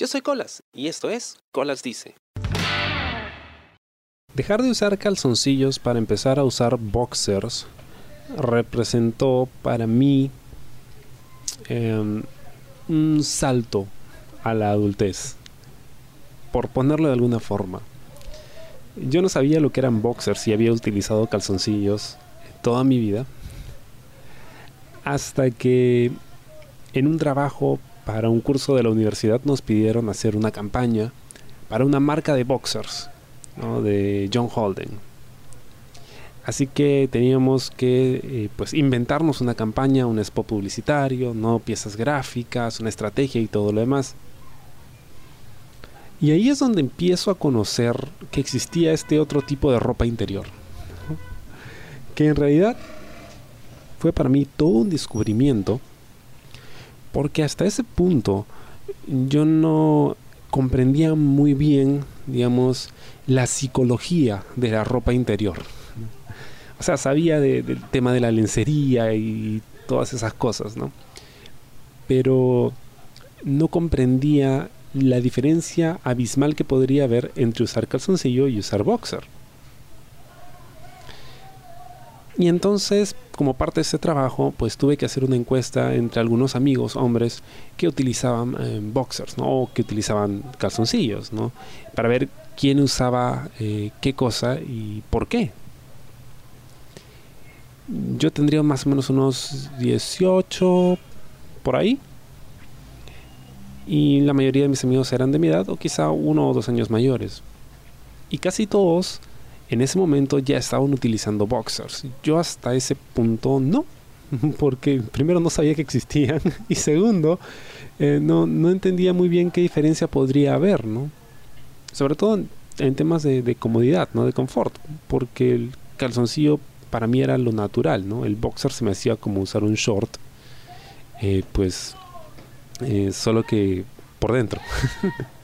Yo soy Colas y esto es Colas Dice. Dejar de usar calzoncillos para empezar a usar boxers representó para mí em, un salto a la adultez, por ponerlo de alguna forma. Yo no sabía lo que eran boxers y había utilizado calzoncillos toda mi vida, hasta que en un trabajo para un curso de la universidad nos pidieron hacer una campaña para una marca de boxers de John Holden. Así que teníamos que eh, pues inventarnos una campaña, un spot publicitario, no piezas gráficas, una estrategia y todo lo demás. Y ahí es donde empiezo a conocer que existía este otro tipo de ropa interior. Que en realidad fue para mí todo un descubrimiento porque hasta ese punto yo no comprendía muy bien, digamos, la psicología de la ropa interior. O sea, sabía del tema de la lencería y todas esas cosas, ¿no? Pero no comprendía la diferencia abismal que podría haber entre usar calzoncillo y usar boxer. Y entonces, como parte de ese trabajo, pues tuve que hacer una encuesta entre algunos amigos, hombres, que utilizaban eh, boxers, ¿no? O que utilizaban calzoncillos, ¿no? Para ver quién usaba eh, qué cosa y por qué. Yo tendría más o menos unos 18 por ahí. Y la mayoría de mis amigos eran de mi edad o quizá uno o dos años mayores. Y casi todos en ese momento ya estaban utilizando boxers. Yo hasta ese punto no, porque primero no sabía que existían y segundo eh, no, entendía muy bien qué diferencia podría haber, ¿no? Sobre todo en, temas de, comodidad, ¿no? De confort, porque el calzoncillo para mí era lo natural, ¿no? El boxer se me hacía como usar un short, eh, pues eh, solo que por dentro.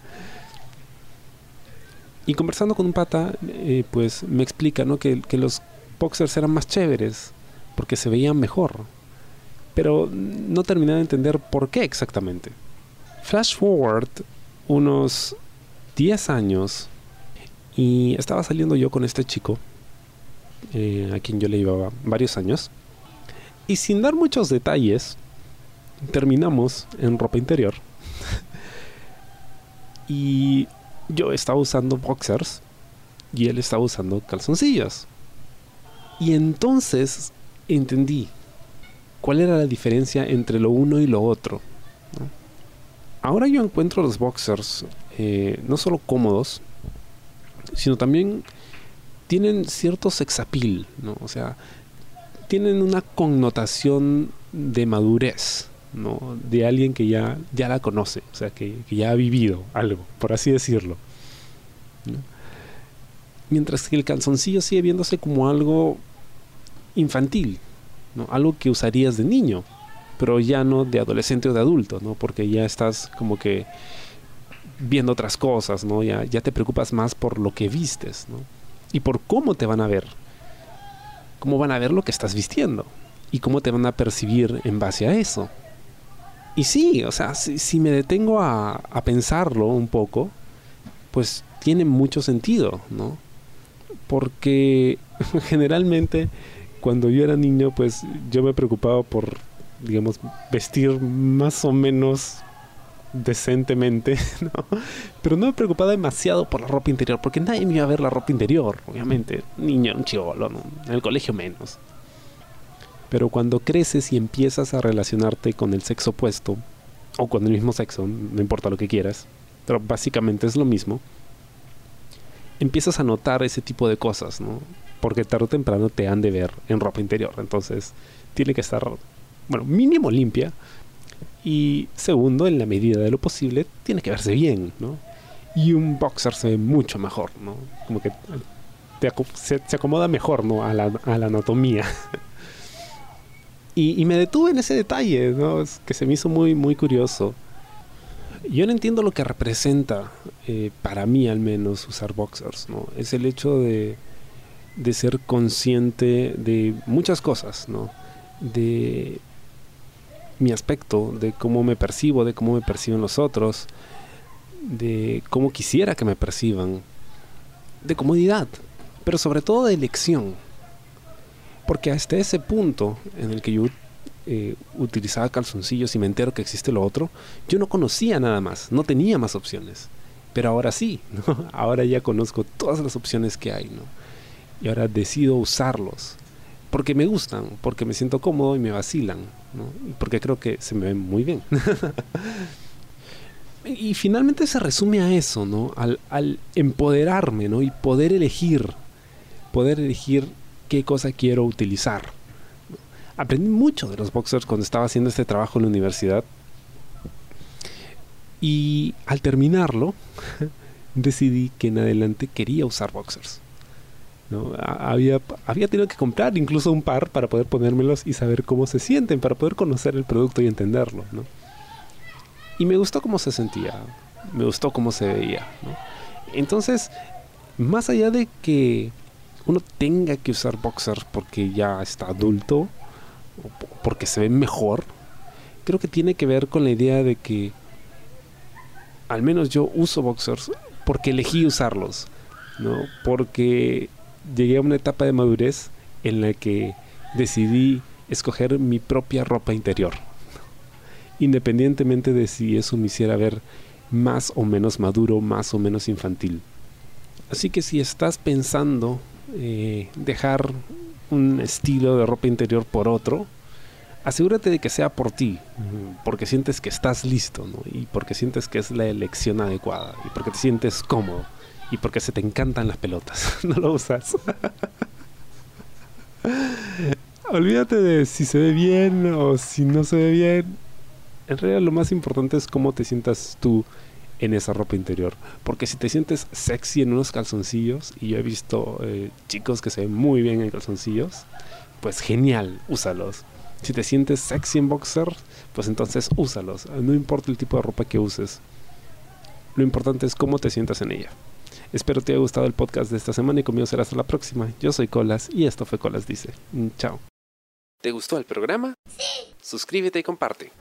Y conversando con un pata, eh, pues me explica ¿no? que, los boxers eran más chéveres, porque se veían mejor. Pero no terminé de entender por qué exactamente. Flash forward unos 10 años y estaba saliendo yo con este chico, eh, a quien yo le llevaba varios años. Y sin dar muchos detalles, terminamos en ropa interior. y yo estaba usando boxers y él estaba usando calzoncillos. Y entonces entendí cuál era la diferencia entre lo uno y lo otro. Ahora yo encuentro los boxers eh, no solo cómodos, sino también tienen cierto sexapil. O sea, tienen una connotación de madurez. ¿No? de alguien que ya, ya la conoce, o sea, que, ya ha vivido algo, por así decirlo. Mientras que el calzoncillo sigue viéndose como algo infantil, ¿no? algo que usarías de niño, pero ya no de adolescente o de adulto, ¿no? porque ya estás como que viendo otras cosas, ¿no? ya, ya te preocupas más por lo que vistes ¿no? y por cómo te van a ver, cómo van a ver lo que estás vistiendo y cómo te van a percibir en base a eso. Y sí, o sea, si, me detengo a, pensarlo un poco, pues tiene mucho sentido, ¿no? Porque generalmente cuando yo era niño, pues yo me preocupaba por, digamos, vestir más o menos decentemente, ¿no? Pero no me preocupaba demasiado por la ropa interior, porque nadie me iba a ver la ropa interior, obviamente. Niño, un chivolo, ¿no? En el colegio menos. Pero cuando creces y empiezas a relacionarte con el sexo opuesto, o con el mismo sexo, no importa lo que quieras, pero básicamente es lo mismo, empiezas a notar ese tipo de cosas, ¿no? Porque tarde o temprano te han de ver en ropa interior, entonces tiene que estar, bueno, mínimo limpia, y segundo, en la medida de lo posible, tiene que verse bien, ¿no? Y un boxer se ve mucho mejor, ¿no? Como que se, acomoda mejor, ¿no? A la, a la anatomía. Y, me detuve en ese detalle, ¿no? que se me hizo muy, muy curioso. Yo no entiendo lo que representa, eh, para mí al menos, usar boxers, ¿no? Es el hecho de, de ser consciente de muchas cosas, ¿no? De mi aspecto, de cómo me percibo, de cómo me perciben los otros, de cómo quisiera que me perciban, de comodidad, pero sobre todo de elección. Porque hasta ese punto en el que yo eh, utilizaba calzoncillos y me entero que existe lo otro, yo no conocía nada más, no tenía más opciones. Pero ahora sí, ahora ya conozco todas las opciones que hay, ¿no? y ahora decido usarlos porque me gustan, porque me siento cómodo y me vacilan, porque creo que se me ven muy bien. y finalmente se resume a eso, ¿no? Al, al, empoderarme, ¿no? Y poder elegir, poder elegir qué cosa quiero utilizar. Aprendí mucho de los boxers cuando estaba haciendo este trabajo en la universidad. Y al terminarlo, decidí que en adelante quería usar boxers. ¿no? Había, había tenido que comprar incluso un par para poder ponérmelos y saber cómo se sienten, para poder conocer el producto y entenderlo. ¿no? Y me gustó cómo se sentía, me gustó cómo se veía. Entonces, más allá de que uno tenga que usar boxers porque ya está adulto, o porque se ve mejor, creo que tiene que ver con la idea de que al menos yo uso boxers porque elegí usarlos, ¿no? Porque llegué a una etapa de madurez en la que decidí escoger mi propia ropa interior, independientemente de si eso me hiciera ver más o menos maduro, más o menos infantil. Así que si estás pensando eh, dejar un estilo de ropa interior por otro, asegúrate de que sea por ti, porque sientes que estás listo, ¿no? y porque sientes que es la elección adecuada, y porque te sientes cómodo y porque se te encantan las pelotas. no lo usas. Olvídate de si se ve bien o si no se ve bien. En realidad lo más importante es cómo te sientas tú en esa ropa interior. Porque si te sientes sexy en unos calzoncillos, y yo he visto eh, chicos que se ven muy bien en calzoncillos, pues genial, úsalos. Si te sientes sexy en boxer, pues entonces úsalos. No importa el tipo de ropa que uses. Lo importante es cómo te sientas en ella. Espero te haya gustado el podcast de esta semana y conmigo será hasta la próxima. Yo soy Colas y esto fue Colas Dice. Chao. ¿Te gustó el programa? Sí. Suscríbete y comparte.